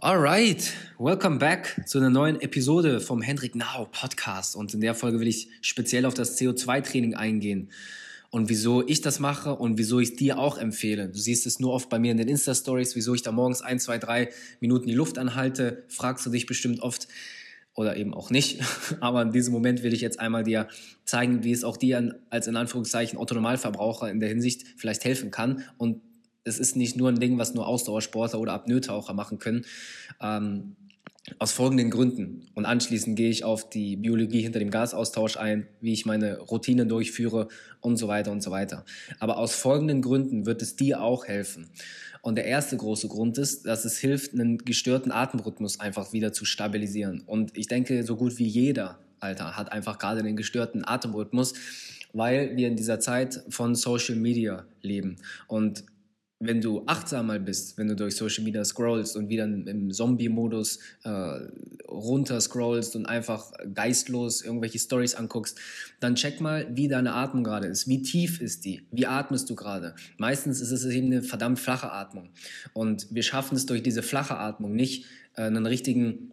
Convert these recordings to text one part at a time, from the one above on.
Alright, welcome back zu einer neuen Episode vom Hendrik Now Podcast. Und in der Folge will ich speziell auf das CO2-Training eingehen und wieso ich das mache und wieso ich dir auch empfehle. Du siehst es nur oft bei mir in den Insta-Stories, wieso ich da morgens ein, zwei, drei Minuten die Luft anhalte. Fragst du dich bestimmt oft oder eben auch nicht. Aber in diesem Moment will ich jetzt einmal dir zeigen, wie es auch dir als in Anführungszeichen Autonormalverbraucher in der Hinsicht vielleicht helfen kann und es ist nicht nur ein Ding, was nur Ausdauersportler oder Apnoetaucher machen können. Ähm, aus folgenden Gründen. Und anschließend gehe ich auf die Biologie hinter dem Gasaustausch ein, wie ich meine Routinen durchführe und so weiter und so weiter. Aber aus folgenden Gründen wird es dir auch helfen. Und der erste große Grund ist, dass es hilft, einen gestörten Atemrhythmus einfach wieder zu stabilisieren. Und ich denke, so gut wie jeder, Alter, hat einfach gerade den gestörten Atemrhythmus, weil wir in dieser Zeit von Social Media leben. Und wenn du achtsamer bist, wenn du durch Social Media scrollst und wieder im Zombie-Modus äh, runter scrollst und einfach geistlos irgendwelche Stories anguckst, dann check mal, wie deine Atmung gerade ist. Wie tief ist die? Wie atmest du gerade? Meistens ist es eben eine verdammt flache Atmung. Und wir schaffen es durch diese flache Atmung nicht, äh, einen richtigen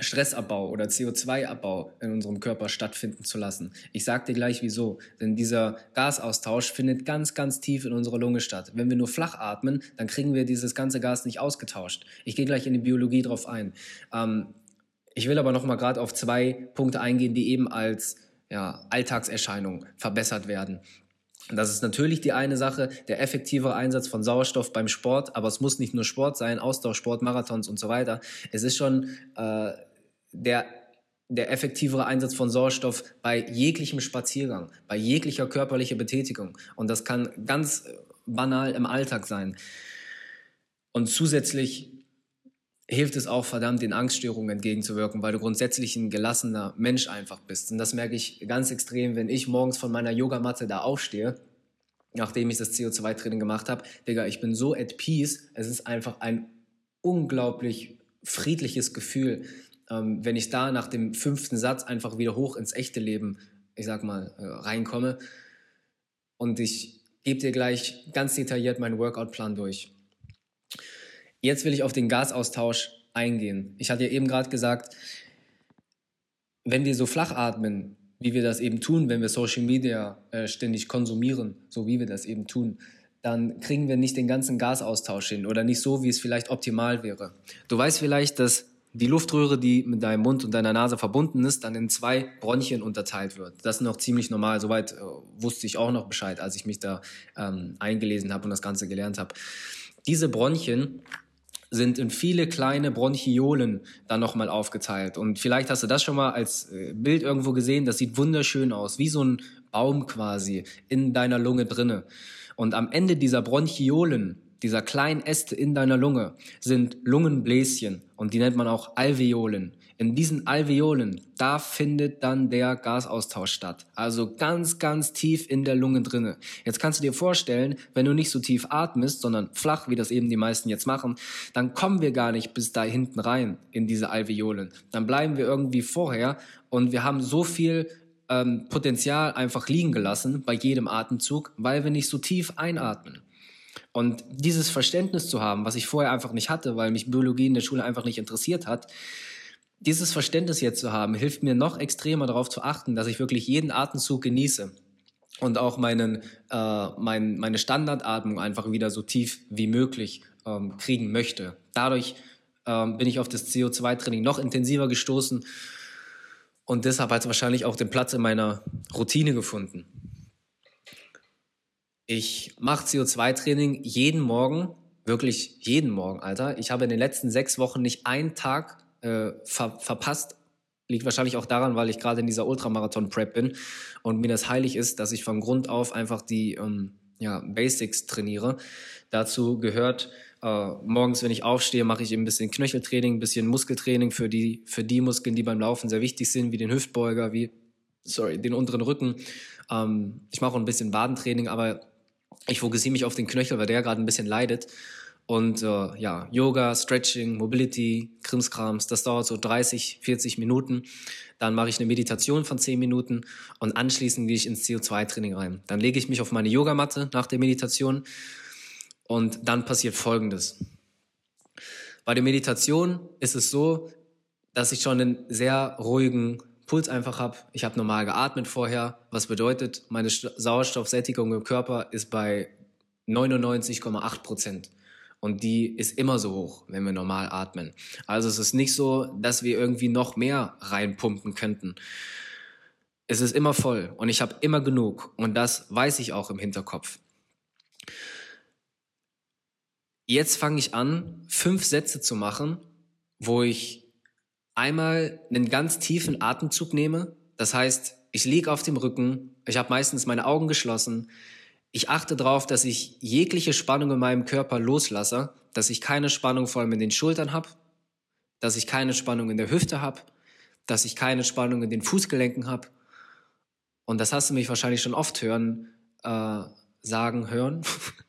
Stressabbau oder CO2-Abbau in unserem Körper stattfinden zu lassen. Ich sage dir gleich wieso. Denn dieser Gasaustausch findet ganz, ganz tief in unserer Lunge statt. Wenn wir nur flach atmen, dann kriegen wir dieses ganze Gas nicht ausgetauscht. Ich gehe gleich in die Biologie drauf ein. Ähm, ich will aber noch mal gerade auf zwei Punkte eingehen, die eben als ja, Alltagserscheinung verbessert werden. Das ist natürlich die eine Sache, der effektive Einsatz von Sauerstoff beim Sport, aber es muss nicht nur Sport sein, Ausdauersport, Marathons und so weiter. Es ist schon äh, der, der effektivere Einsatz von Sauerstoff bei jeglichem Spaziergang, bei jeglicher körperlicher Betätigung. Und das kann ganz banal im Alltag sein. Und zusätzlich hilft es auch verdammt, den Angststörungen entgegenzuwirken, weil du grundsätzlich ein gelassener Mensch einfach bist. Und das merke ich ganz extrem, wenn ich morgens von meiner Yogamatte da aufstehe, nachdem ich das CO2-Training gemacht habe. Digga, ich bin so at peace. Es ist einfach ein unglaublich friedliches Gefühl, ähm, wenn ich da nach dem fünften Satz einfach wieder hoch ins echte Leben, ich sag mal, äh, reinkomme. Und ich gebe dir gleich ganz detailliert meinen Workout-Plan durch. Jetzt will ich auf den Gasaustausch eingehen. Ich hatte ja eben gerade gesagt, wenn wir so flach atmen, wie wir das eben tun, wenn wir Social Media äh, ständig konsumieren, so wie wir das eben tun, dann kriegen wir nicht den ganzen Gasaustausch hin oder nicht so, wie es vielleicht optimal wäre. Du weißt vielleicht, dass die Luftröhre, die mit deinem Mund und deiner Nase verbunden ist, dann in zwei Bronchien unterteilt wird. Das ist noch ziemlich normal. Soweit äh, wusste ich auch noch Bescheid, als ich mich da ähm, eingelesen habe und das Ganze gelernt habe. Diese Bronchien sind in viele kleine Bronchiolen dann nochmal aufgeteilt. Und vielleicht hast du das schon mal als äh, Bild irgendwo gesehen. Das sieht wunderschön aus, wie so ein Baum quasi in deiner Lunge drinne. Und am Ende dieser Bronchiolen dieser kleinen Äste in deiner Lunge sind Lungenbläschen und die nennt man auch Alveolen. In diesen Alveolen, da findet dann der Gasaustausch statt. Also ganz, ganz tief in der Lunge drinne. Jetzt kannst du dir vorstellen, wenn du nicht so tief atmest, sondern flach, wie das eben die meisten jetzt machen, dann kommen wir gar nicht bis da hinten rein in diese Alveolen. Dann bleiben wir irgendwie vorher und wir haben so viel ähm, Potenzial einfach liegen gelassen bei jedem Atemzug, weil wir nicht so tief einatmen. Und dieses Verständnis zu haben, was ich vorher einfach nicht hatte, weil mich Biologie in der Schule einfach nicht interessiert hat, dieses Verständnis jetzt zu haben, hilft mir noch extremer darauf zu achten, dass ich wirklich jeden Atemzug genieße und auch meinen, äh, mein, meine Standardatmung einfach wieder so tief wie möglich ähm, kriegen möchte. Dadurch ähm, bin ich auf das CO2-Training noch intensiver gestoßen und deshalb hat es wahrscheinlich auch den Platz in meiner Routine gefunden. Ich mache CO2-Training jeden Morgen, wirklich jeden Morgen, Alter. Ich habe in den letzten sechs Wochen nicht einen Tag äh, ver verpasst. Liegt wahrscheinlich auch daran, weil ich gerade in dieser Ultramarathon-Prep bin und mir das heilig ist, dass ich von Grund auf einfach die ähm, ja, Basics trainiere. Dazu gehört, äh, morgens, wenn ich aufstehe, mache ich eben ein bisschen Knöcheltraining, ein bisschen Muskeltraining für die, für die Muskeln, die beim Laufen sehr wichtig sind, wie den Hüftbeuger, wie sorry, den unteren Rücken. Ähm, ich mache auch ein bisschen Wadentraining, aber ich fokussiere mich auf den Knöchel, weil der gerade ein bisschen leidet. Und äh, ja, Yoga, Stretching, Mobility, Krimskrams, das dauert so 30, 40 Minuten. Dann mache ich eine Meditation von 10 Minuten und anschließend gehe ich ins CO2-Training rein. Dann lege ich mich auf meine Yogamatte nach der Meditation und dann passiert Folgendes. Bei der Meditation ist es so, dass ich schon einen sehr ruhigen Puls einfach habe. Ich habe normal geatmet vorher, was bedeutet, meine Sauerstoffsättigung im Körper ist bei 99,8 Prozent. Und die ist immer so hoch, wenn wir normal atmen. Also es ist nicht so, dass wir irgendwie noch mehr reinpumpen könnten. Es ist immer voll und ich habe immer genug und das weiß ich auch im Hinterkopf. Jetzt fange ich an, fünf Sätze zu machen, wo ich einmal einen ganz tiefen Atemzug nehme. Das heißt, ich liege auf dem Rücken, ich habe meistens meine Augen geschlossen. Ich achte darauf, dass ich jegliche Spannung in meinem Körper loslasse, dass ich keine Spannung vor allem in den Schultern habe, dass ich keine Spannung in der Hüfte habe, dass ich keine Spannung in den Fußgelenken habe. Und das hast du mich wahrscheinlich schon oft hören, äh, sagen, hören,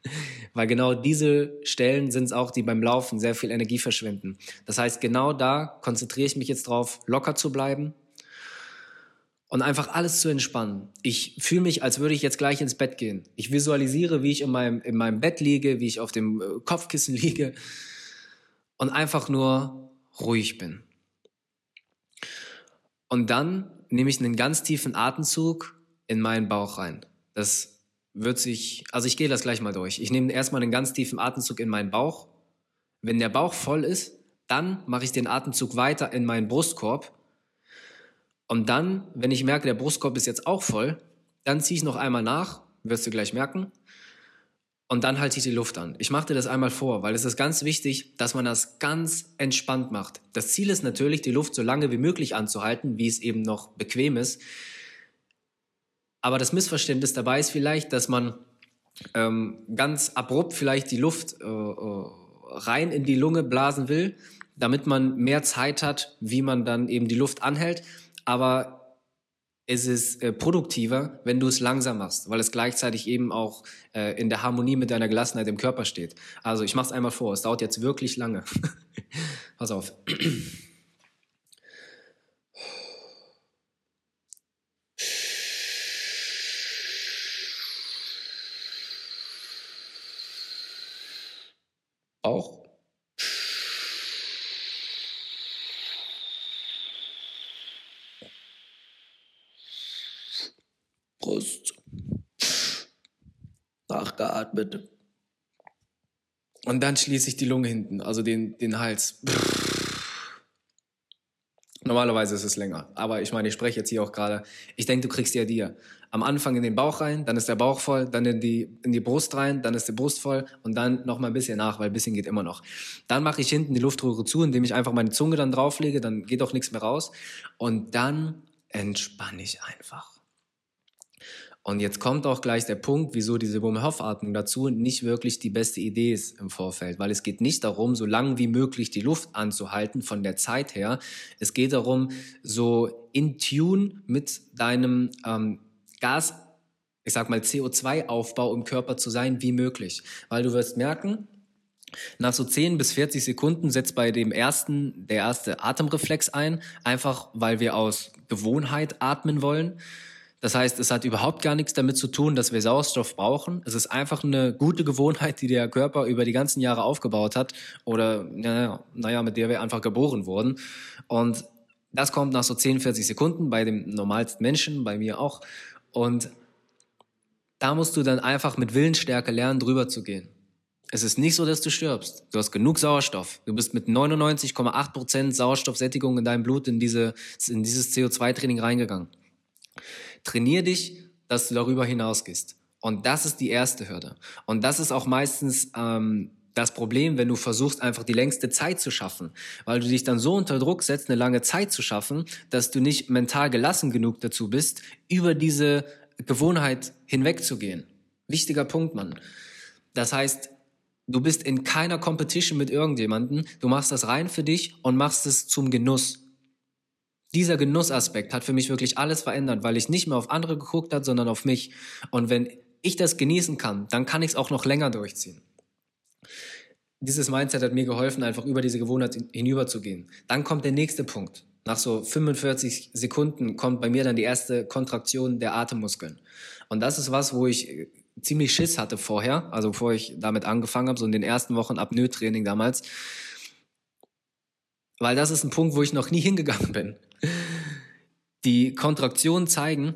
weil genau diese Stellen sind es auch, die beim Laufen sehr viel Energie verschwinden. Das heißt, genau da konzentriere ich mich jetzt drauf, locker zu bleiben und einfach alles zu entspannen. Ich fühle mich, als würde ich jetzt gleich ins Bett gehen. Ich visualisiere, wie ich in meinem, in meinem Bett liege, wie ich auf dem äh, Kopfkissen liege und einfach nur ruhig bin. Und dann nehme ich einen ganz tiefen Atemzug in meinen Bauch rein. Das wird sich, also ich gehe das gleich mal durch. Ich nehme erstmal einen ganz tiefen Atemzug in meinen Bauch. Wenn der Bauch voll ist, dann mache ich den Atemzug weiter in meinen Brustkorb. Und dann, wenn ich merke, der Brustkorb ist jetzt auch voll, dann ziehe ich noch einmal nach, wirst du gleich merken. Und dann halte ich die Luft an. Ich mache dir das einmal vor, weil es ist ganz wichtig, dass man das ganz entspannt macht. Das Ziel ist natürlich, die Luft so lange wie möglich anzuhalten, wie es eben noch bequem ist. Aber das Missverständnis dabei ist vielleicht, dass man ähm, ganz abrupt vielleicht die Luft äh, äh, rein in die Lunge blasen will, damit man mehr Zeit hat, wie man dann eben die Luft anhält. Aber es ist äh, produktiver, wenn du es langsam machst, weil es gleichzeitig eben auch äh, in der Harmonie mit deiner Gelassenheit im Körper steht. Also ich mache es einmal vor, es dauert jetzt wirklich lange. Pass auf. Auch. Brust. Nachgeatmet. Und dann schließe ich die Lunge hinten, also den, den Hals. Normalerweise ist es länger. Aber ich meine, ich spreche jetzt hier auch gerade. Ich denke, du kriegst ja dir am Anfang in den Bauch rein, dann ist der Bauch voll, dann in die, in die Brust rein, dann ist die Brust voll und dann noch mal ein bisschen nach, weil ein bisschen geht immer noch. Dann mache ich hinten die Luftröhre zu, indem ich einfach meine Zunge dann drauflege, dann geht auch nichts mehr raus. Und dann entspanne ich einfach. Und jetzt kommt auch gleich der Punkt, wieso diese Wim Hof Atmung dazu nicht wirklich die beste Idee ist im Vorfeld, weil es geht nicht darum, so lang wie möglich die Luft anzuhalten von der Zeit her. Es geht darum, so in Tune mit deinem ähm, Gas, ich sag mal CO2-Aufbau im Körper zu sein wie möglich, weil du wirst merken, nach so 10 bis 40 Sekunden setzt bei dem ersten der erste Atemreflex ein, einfach weil wir aus Gewohnheit atmen wollen. Das heißt, es hat überhaupt gar nichts damit zu tun, dass wir Sauerstoff brauchen. Es ist einfach eine gute Gewohnheit, die der Körper über die ganzen Jahre aufgebaut hat oder naja, naja, mit der wir einfach geboren wurden. Und das kommt nach so 10, 40 Sekunden bei dem normalsten Menschen, bei mir auch. Und da musst du dann einfach mit Willensstärke lernen, drüber zu gehen. Es ist nicht so, dass du stirbst. Du hast genug Sauerstoff. Du bist mit 99,8 Prozent Sauerstoffsättigung in deinem Blut in, diese, in dieses CO2-Training reingegangen. Trainier dich, dass du darüber hinausgehst. Und das ist die erste Hürde. Und das ist auch meistens ähm, das Problem, wenn du versuchst, einfach die längste Zeit zu schaffen, weil du dich dann so unter Druck setzt, eine lange Zeit zu schaffen, dass du nicht mental gelassen genug dazu bist, über diese Gewohnheit hinwegzugehen. Wichtiger Punkt, Mann. Das heißt, du bist in keiner Competition mit irgendjemanden, du machst das rein für dich und machst es zum Genuss dieser Genussaspekt hat für mich wirklich alles verändert, weil ich nicht mehr auf andere geguckt habe, sondern auf mich. Und wenn ich das genießen kann, dann kann ich es auch noch länger durchziehen. Dieses Mindset hat mir geholfen, einfach über diese Gewohnheit hinüberzugehen. Dann kommt der nächste Punkt. Nach so 45 Sekunden kommt bei mir dann die erste Kontraktion der Atemmuskeln. Und das ist was, wo ich äh, ziemlich Schiss hatte vorher, also bevor ich damit angefangen habe, so in den ersten Wochen Apnoe-Training damals weil das ist ein Punkt, wo ich noch nie hingegangen bin. Die Kontraktionen zeigen,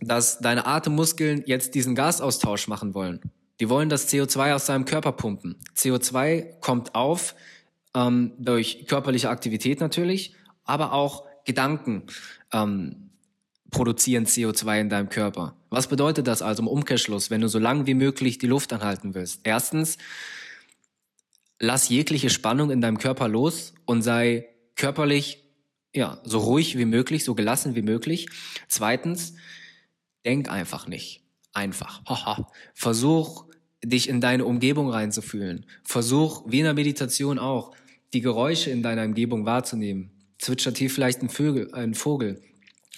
dass deine Atemmuskeln jetzt diesen Gasaustausch machen wollen. Die wollen das CO2 aus deinem Körper pumpen. CO2 kommt auf ähm, durch körperliche Aktivität natürlich, aber auch Gedanken ähm, produzieren CO2 in deinem Körper. Was bedeutet das also im Umkehrschluss, wenn du so lange wie möglich die Luft anhalten willst? Erstens, lass jegliche Spannung in deinem Körper los und sei körperlich ja, so ruhig wie möglich, so gelassen wie möglich. Zweitens, denk einfach nicht. Einfach. Haha. Versuch, dich in deine Umgebung reinzufühlen. Versuch, wie in der Meditation auch, die Geräusche in deiner Umgebung wahrzunehmen. Zwitschert hier vielleicht ein Vögel, ein Vogel?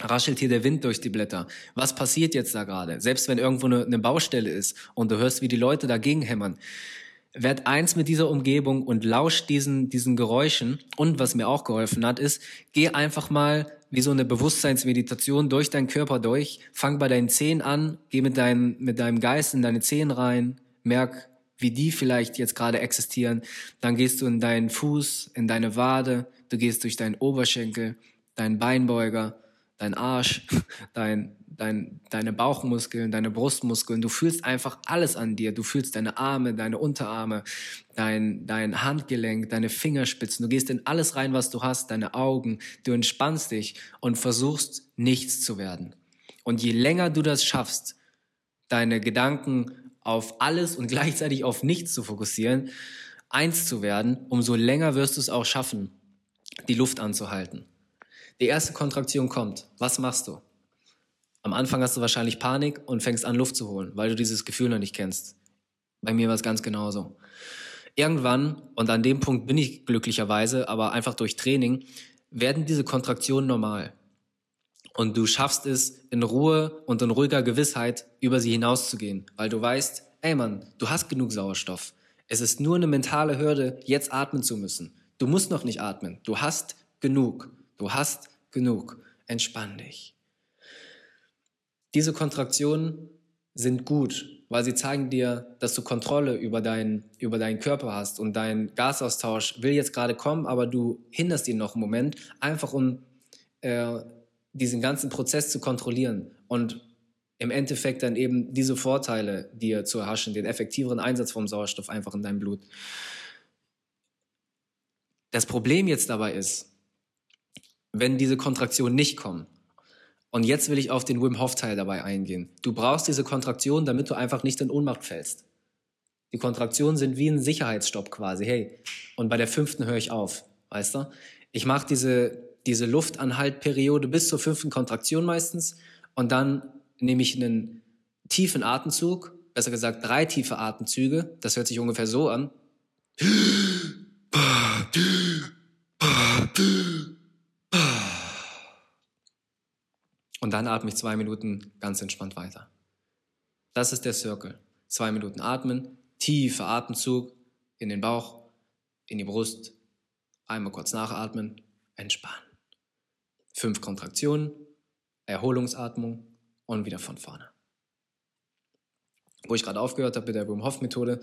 Raschelt hier der Wind durch die Blätter? Was passiert jetzt da gerade? Selbst wenn irgendwo eine, eine Baustelle ist und du hörst, wie die Leute dagegen hämmern. Werd eins mit dieser Umgebung und lausch diesen, diesen Geräuschen. Und was mir auch geholfen hat, ist, geh einfach mal wie so eine Bewusstseinsmeditation durch deinen Körper durch. Fang bei deinen Zehen an, geh mit, dein, mit deinem Geist in deine Zehen rein, merk, wie die vielleicht jetzt gerade existieren. Dann gehst du in deinen Fuß, in deine Wade, du gehst durch deinen Oberschenkel, deinen Beinbeuger, dein Arsch, dein, dein, deine Bauchmuskeln, deine Brustmuskeln. Du fühlst einfach alles an dir. Du fühlst deine Arme, deine Unterarme, dein, dein Handgelenk, deine Fingerspitzen. Du gehst in alles rein, was du hast, deine Augen. Du entspannst dich und versuchst, nichts zu werden. Und je länger du das schaffst, deine Gedanken auf alles und gleichzeitig auf nichts zu fokussieren, eins zu werden, umso länger wirst du es auch schaffen, die Luft anzuhalten. Die erste Kontraktion kommt. Was machst du? Am Anfang hast du wahrscheinlich Panik und fängst an, Luft zu holen, weil du dieses Gefühl noch nicht kennst. Bei mir war es ganz genauso. Irgendwann, und an dem Punkt bin ich glücklicherweise, aber einfach durch Training, werden diese Kontraktionen normal. Und du schaffst es in Ruhe und in ruhiger Gewissheit über sie hinauszugehen, weil du weißt, ey Mann, du hast genug Sauerstoff. Es ist nur eine mentale Hürde, jetzt atmen zu müssen. Du musst noch nicht atmen. Du hast genug. Du hast genug. Entspann dich. Diese Kontraktionen sind gut, weil sie zeigen dir, dass du Kontrolle über, dein, über deinen Körper hast und dein Gasaustausch will jetzt gerade kommen, aber du hinderst ihn noch einen Moment, einfach um äh, diesen ganzen Prozess zu kontrollieren und im Endeffekt dann eben diese Vorteile dir zu erhaschen, den effektiveren Einsatz vom Sauerstoff einfach in deinem Blut. Das Problem jetzt dabei ist, wenn diese Kontraktionen nicht kommen, und jetzt will ich auf den Wim Hof Teil dabei eingehen. Du brauchst diese Kontraktion, damit du einfach nicht in Ohnmacht fällst. Die Kontraktionen sind wie ein Sicherheitsstopp quasi. Hey, und bei der fünften höre ich auf, weißt du? Ich mache diese diese Luftanhaltperiode bis zur fünften Kontraktion meistens und dann nehme ich einen tiefen Atemzug, besser gesagt drei tiefe Atemzüge. Das hört sich ungefähr so an. Und dann atme ich zwei Minuten ganz entspannt weiter. Das ist der Circle. Zwei Minuten atmen, tiefer Atemzug in den Bauch, in die Brust, einmal kurz nachatmen, entspannen. Fünf Kontraktionen, Erholungsatmung und wieder von vorne. Wo ich gerade aufgehört habe mit der Wim Hof Methode.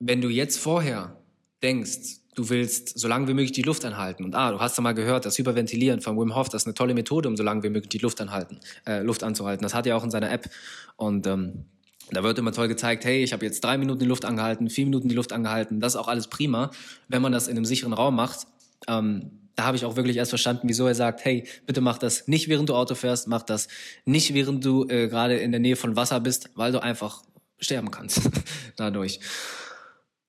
Wenn du jetzt vorher denkst, du willst so lange wie möglich die Luft anhalten und ah, du hast ja mal gehört, das Hyperventilieren von Wim Hof, das ist eine tolle Methode, um so lange wie möglich die Luft anhalten, äh, Luft anzuhalten. Das hat er auch in seiner App und ähm, da wird immer toll gezeigt, hey, ich habe jetzt drei Minuten die Luft angehalten, vier Minuten die Luft angehalten. Das ist auch alles prima, wenn man das in einem sicheren Raum macht. Ähm, da habe ich auch wirklich erst verstanden, wieso er sagt, hey, bitte mach das nicht während du Auto fährst, mach das nicht während du äh, gerade in der Nähe von Wasser bist, weil du einfach sterben kannst dadurch.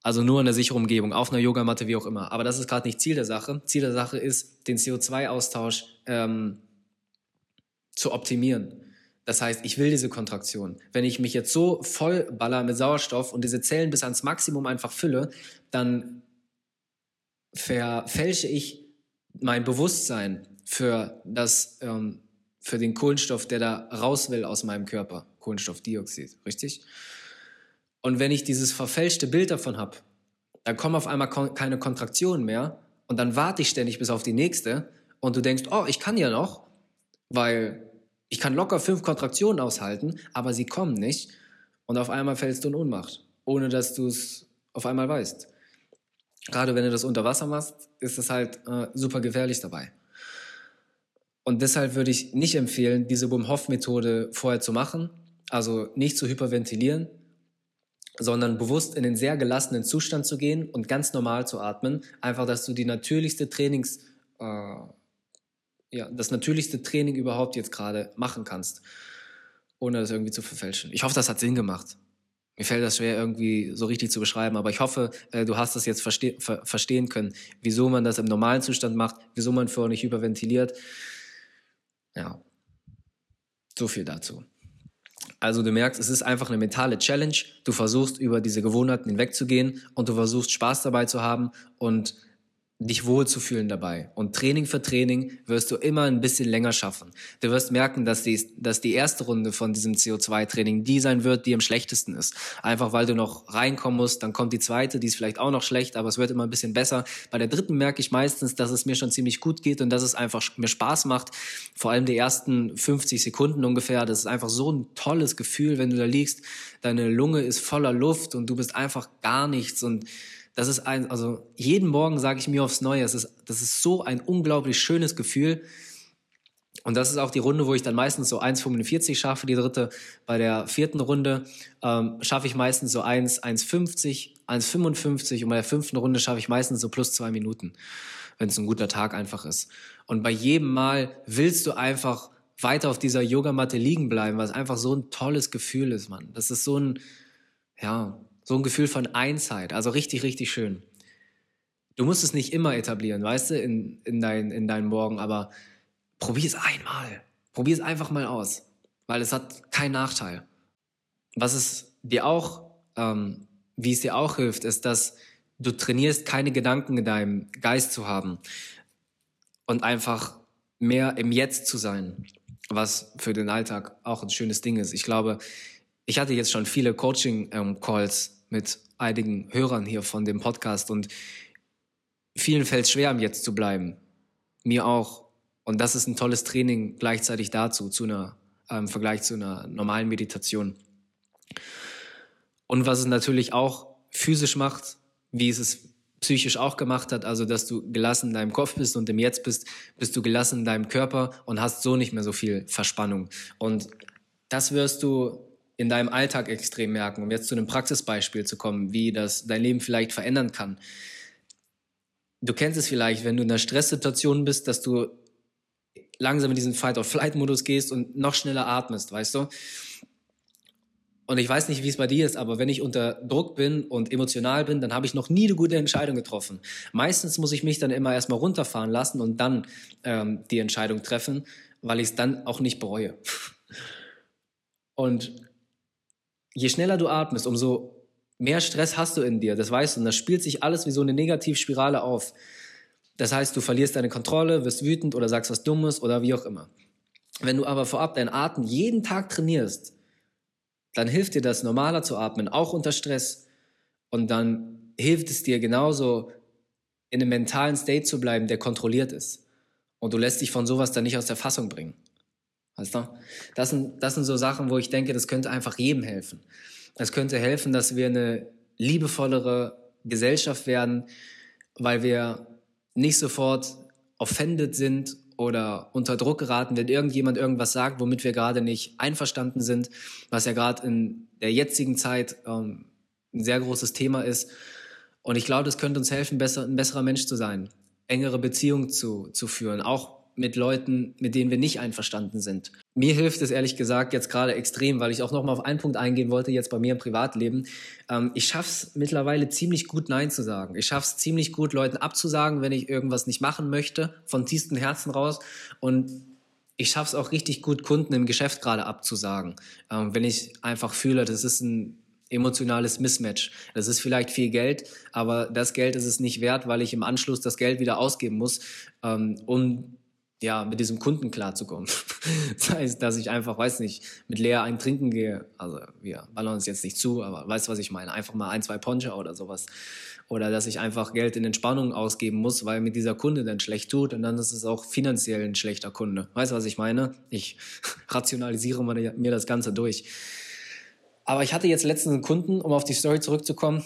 Also nur in der sicheren Umgebung, auf einer Yogamatte, wie auch immer. Aber das ist gerade nicht Ziel der Sache. Ziel der Sache ist, den CO2-Austausch ähm, zu optimieren. Das heißt, ich will diese Kontraktion. Wenn ich mich jetzt so voll baller mit Sauerstoff und diese Zellen bis ans Maximum einfach fülle, dann verfälsche ich mein Bewusstsein für das, ähm, für den Kohlenstoff, der da raus will aus meinem Körper, Kohlenstoffdioxid, richtig? Und wenn ich dieses verfälschte Bild davon habe, dann kommen auf einmal keine Kontraktionen mehr und dann warte ich ständig bis auf die nächste und du denkst, oh, ich kann ja noch, weil ich kann locker fünf Kontraktionen aushalten, aber sie kommen nicht und auf einmal fällst du in Ohnmacht, ohne dass du es auf einmal weißt. gerade wenn du das unter Wasser machst, ist es halt äh, super gefährlich dabei. Und deshalb würde ich nicht empfehlen, diese Wim Hof Methode vorher zu machen, also nicht zu hyperventilieren, sondern bewusst in den sehr gelassenen Zustand zu gehen und ganz normal zu atmen. Einfach, dass du die natürlichste Trainings, äh, ja, das natürlichste Training überhaupt jetzt gerade machen kannst, ohne das irgendwie zu verfälschen. Ich hoffe, das hat Sinn gemacht. Mir fällt das schwer irgendwie so richtig zu beschreiben, aber ich hoffe, äh, du hast das jetzt verste ver verstehen können, wieso man das im normalen Zustand macht, wieso man vorher nicht hyperventiliert. Ja, so viel dazu. Also du merkst, es ist einfach eine mentale Challenge. Du versuchst über diese Gewohnheiten hinwegzugehen und du versuchst Spaß dabei zu haben und dich wohlzufühlen dabei. Und Training für Training wirst du immer ein bisschen länger schaffen. Du wirst merken, dass die, dass die erste Runde von diesem CO2-Training die sein wird, die am schlechtesten ist. Einfach weil du noch reinkommen musst, dann kommt die zweite, die ist vielleicht auch noch schlecht, aber es wird immer ein bisschen besser. Bei der dritten merke ich meistens, dass es mir schon ziemlich gut geht und dass es einfach mir Spaß macht. Vor allem die ersten 50 Sekunden ungefähr. Das ist einfach so ein tolles Gefühl, wenn du da liegst. Deine Lunge ist voller Luft und du bist einfach gar nichts und das ist ein, also jeden Morgen sage ich mir aufs Neue, das ist, das ist so ein unglaublich schönes Gefühl. Und das ist auch die Runde, wo ich dann meistens so 1,45 schaffe, die dritte. Bei der vierten Runde ähm, schaffe ich meistens so 1, 1,50, 1,55 und bei der fünften Runde schaffe ich meistens so plus zwei Minuten, wenn es ein guter Tag einfach ist. Und bei jedem Mal willst du einfach weiter auf dieser Yogamatte liegen bleiben, es einfach so ein tolles Gefühl ist, Mann. Das ist so ein, ja, so ein Gefühl von Einsheit, also richtig, richtig schön. Du musst es nicht immer etablieren, weißt du, in, in, dein, in deinen Morgen, aber probier es einmal. Probier es einfach mal aus, weil es hat keinen Nachteil. Was es dir auch, ähm, wie es dir auch hilft, ist, dass du trainierst, keine Gedanken in deinem Geist zu haben und einfach mehr im Jetzt zu sein, was für den Alltag auch ein schönes Ding ist. Ich glaube, ich hatte jetzt schon viele Coaching-Calls ähm, mit einigen Hörern hier von dem Podcast und vielen fällt es schwer, Jetzt zu bleiben. Mir auch. Und das ist ein tolles Training gleichzeitig dazu, zu einer, äh, im Vergleich zu einer normalen Meditation. Und was es natürlich auch physisch macht, wie es es psychisch auch gemacht hat, also dass du gelassen in deinem Kopf bist und im Jetzt bist, bist du gelassen in deinem Körper und hast so nicht mehr so viel Verspannung. Und das wirst du in deinem Alltag extrem merken, um jetzt zu einem Praxisbeispiel zu kommen, wie das dein Leben vielleicht verändern kann. Du kennst es vielleicht, wenn du in einer Stresssituation bist, dass du langsam in diesen Fight-or-Flight-Modus gehst und noch schneller atmest, weißt du? Und ich weiß nicht, wie es bei dir ist, aber wenn ich unter Druck bin und emotional bin, dann habe ich noch nie eine gute Entscheidung getroffen. Meistens muss ich mich dann immer erstmal runterfahren lassen und dann ähm, die Entscheidung treffen, weil ich es dann auch nicht bereue. Und je schneller du atmest, umso mehr Stress hast du in dir. Das weißt du. Und das spielt sich alles wie so eine Negativspirale auf. Das heißt, du verlierst deine Kontrolle, wirst wütend oder sagst was Dummes oder wie auch immer. Wenn du aber vorab deinen Atem jeden Tag trainierst, dann hilft dir das, normaler zu atmen, auch unter Stress. Und dann hilft es dir genauso, in einem mentalen State zu bleiben, der kontrolliert ist. Und du lässt dich von sowas dann nicht aus der Fassung bringen. Weißt du? Das sind, das sind so Sachen, wo ich denke, das könnte einfach jedem helfen. Das könnte helfen, dass wir eine liebevollere Gesellschaft werden, weil wir nicht sofort offended sind oder unter Druck geraten, wenn irgendjemand irgendwas sagt, womit wir gerade nicht einverstanden sind, was ja gerade in der jetzigen Zeit ähm, ein sehr großes Thema ist. Und ich glaube, das könnte uns helfen, besser, ein besserer Mensch zu sein, engere Beziehungen zu, zu führen, auch mit Leuten, mit denen wir nicht einverstanden sind. Mir hilft es ehrlich gesagt jetzt gerade extrem, weil ich auch noch mal auf einen Punkt eingehen wollte, jetzt bei mir im Privatleben. Ähm, ich es mittlerweile ziemlich gut Nein zu sagen. Ich schaffe es ziemlich gut, Leuten abzusagen, wenn ich irgendwas nicht machen möchte, von tiefstem Herzen raus. Und ich schaffe es auch richtig gut, Kunden im Geschäft gerade abzusagen, ähm, wenn ich einfach fühle, das ist ein emotionales Mismatch. Das ist vielleicht viel Geld, aber das Geld ist es nicht wert, weil ich im Anschluss das Geld wieder ausgeben muss, ähm, um ja, mit diesem Kunden klarzukommen. das heißt, dass ich einfach, weiß nicht, mit Lea ein Trinken gehe. Also wir ballern uns jetzt nicht zu, aber weißt was ich meine? Einfach mal ein, zwei Poncha oder sowas. Oder dass ich einfach Geld in Entspannung ausgeben muss, weil mir dieser Kunde dann schlecht tut und dann ist es auch finanziell ein schlechter Kunde. Weißt du, was ich meine? Ich rationalisiere mir das Ganze durch. Aber ich hatte jetzt letztens einen Kunden, um auf die Story zurückzukommen,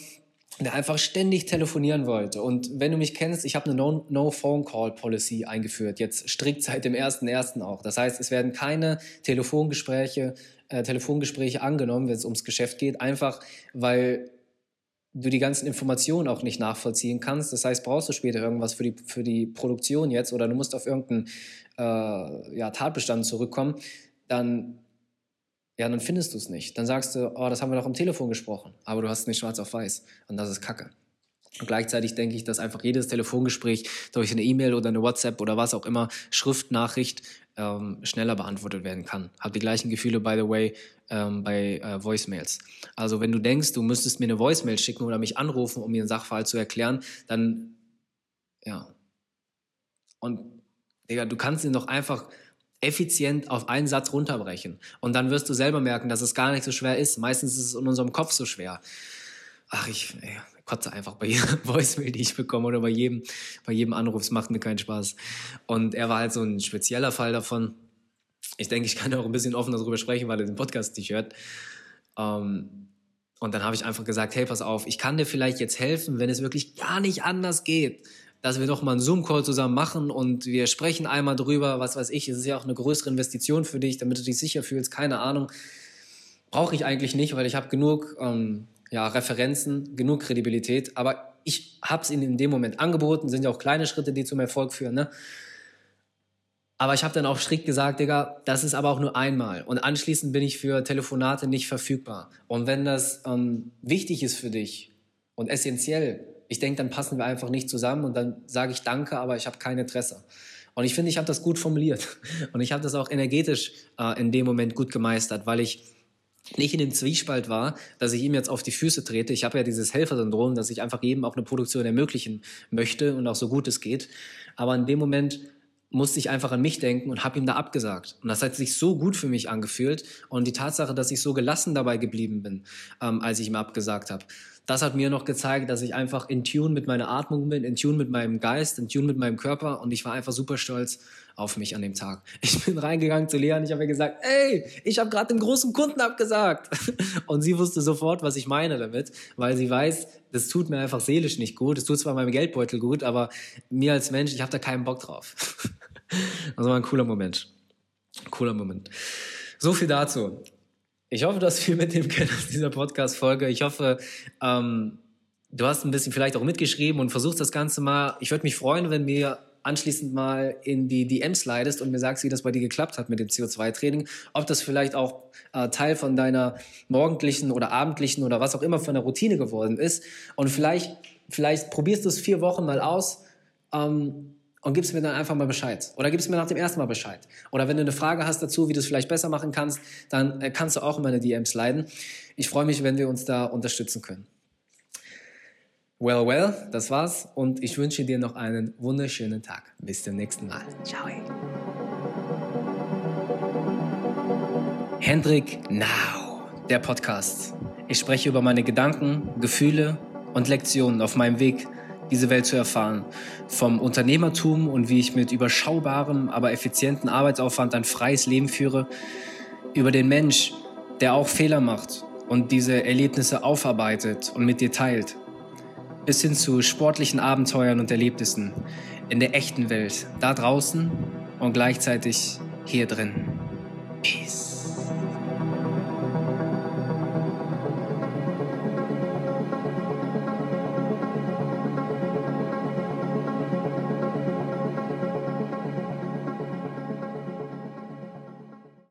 der einfach ständig telefonieren wollte. Und wenn du mich kennst, ich habe eine No-Phone-Call-Policy eingeführt, jetzt strikt seit dem 1.1. auch. Das heißt, es werden keine Telefongespräche, äh, Telefongespräche angenommen, wenn es ums Geschäft geht, einfach weil du die ganzen Informationen auch nicht nachvollziehen kannst. Das heißt, brauchst du später irgendwas für die, für die Produktion jetzt oder du musst auf irgendeinen äh, ja, Tatbestand zurückkommen, dann ja, dann findest du es nicht. Dann sagst du, oh, das haben wir doch am Telefon gesprochen, aber du hast es nicht schwarz auf weiß. Und das ist Kacke. Und gleichzeitig denke ich, dass einfach jedes Telefongespräch durch eine E-Mail oder eine WhatsApp oder was auch immer, Schriftnachricht, ähm, schneller beantwortet werden kann. Hab die gleichen Gefühle, by the way, ähm, bei äh, Voicemails. Also wenn du denkst, du müsstest mir eine Voicemail schicken oder mich anrufen, um mir einen Sachverhalt zu erklären, dann, ja. Und, Digga, du kannst ihn doch einfach effizient auf einen Satz runterbrechen. Und dann wirst du selber merken, dass es gar nicht so schwer ist. Meistens ist es in unserem Kopf so schwer. Ach, ich ey, kotze einfach bei jeder Voicemail, die ich bekomme oder bei jedem, bei jedem Anruf. Es macht mir keinen Spaß. Und er war halt so ein spezieller Fall davon. Ich denke, ich kann auch ein bisschen offen darüber sprechen, weil er den Podcast nicht hört. Ähm, und dann habe ich einfach gesagt, hey, pass auf, ich kann dir vielleicht jetzt helfen, wenn es wirklich gar nicht anders geht dass wir doch mal einen Zoom-Call zusammen machen und wir sprechen einmal drüber, was weiß ich, es ist ja auch eine größere Investition für dich, damit du dich sicher fühlst, keine Ahnung. Brauche ich eigentlich nicht, weil ich habe genug ähm, ja, Referenzen, genug Kredibilität, aber ich habe es ihnen in dem Moment angeboten, sind ja auch kleine Schritte, die zum Erfolg führen, ne? Aber ich habe dann auch strikt gesagt, Digga, das ist aber auch nur einmal. Und anschließend bin ich für Telefonate nicht verfügbar. Und wenn das ähm, wichtig ist für dich und essentiell, ich denke, dann passen wir einfach nicht zusammen und dann sage ich Danke, aber ich habe kein Interesse. Und ich finde, ich habe das gut formuliert und ich habe das auch energetisch äh, in dem Moment gut gemeistert, weil ich nicht in dem Zwiespalt war, dass ich ihm jetzt auf die Füße trete. Ich habe ja dieses Helfersyndrom, dass ich einfach jedem auch eine Produktion ermöglichen möchte und auch so gut es geht. Aber in dem Moment musste ich einfach an mich denken und habe ihm da abgesagt. Und das hat sich so gut für mich angefühlt. Und die Tatsache, dass ich so gelassen dabei geblieben bin, ähm, als ich ihm abgesagt habe, das hat mir noch gezeigt, dass ich einfach in Tune mit meiner Atmung bin, in Tune mit meinem Geist, in Tune mit meinem Körper und ich war einfach super stolz auf mich an dem Tag. Ich bin reingegangen zu Lea und ich habe ihr gesagt, ey, ich habe gerade dem großen Kunden abgesagt. Und sie wusste sofort, was ich meine damit, weil sie weiß, das tut mir einfach seelisch nicht gut. Es tut zwar meinem Geldbeutel gut, aber mir als Mensch, ich habe da keinen Bock drauf. Das war ein cooler Moment. Cooler Moment. So viel dazu. Ich hoffe, du hast viel mitnehmen können aus dieser Podcast-Folge. Ich hoffe, ähm, du hast ein bisschen vielleicht auch mitgeschrieben und versuchst das Ganze mal. Ich würde mich freuen, wenn mir anschließend mal in die DMs slidest und mir sagst, wie das bei dir geklappt hat mit dem CO2-Training. Ob das vielleicht auch äh, Teil von deiner morgendlichen oder abendlichen oder was auch immer von der Routine geworden ist. Und vielleicht, vielleicht probierst du es vier Wochen mal aus. Ähm, und gibst mir dann einfach mal Bescheid. Oder gibst mir nach dem ersten Mal Bescheid. Oder wenn du eine Frage hast dazu, wie du es vielleicht besser machen kannst, dann äh, kannst du auch in meine DMs leiden. Ich freue mich, wenn wir uns da unterstützen können. Well, well, das war's und ich wünsche dir noch einen wunderschönen Tag. Bis zum nächsten Mal. Ciao. Hendrik Now, der Podcast. Ich spreche über meine Gedanken, Gefühle und Lektionen auf meinem Weg diese Welt zu erfahren. Vom Unternehmertum und wie ich mit überschaubarem, aber effizienten Arbeitsaufwand ein freies Leben führe, über den Mensch, der auch Fehler macht und diese Erlebnisse aufarbeitet und mit dir teilt, bis hin zu sportlichen Abenteuern und Erlebnissen in der echten Welt, da draußen und gleichzeitig hier drin. Peace.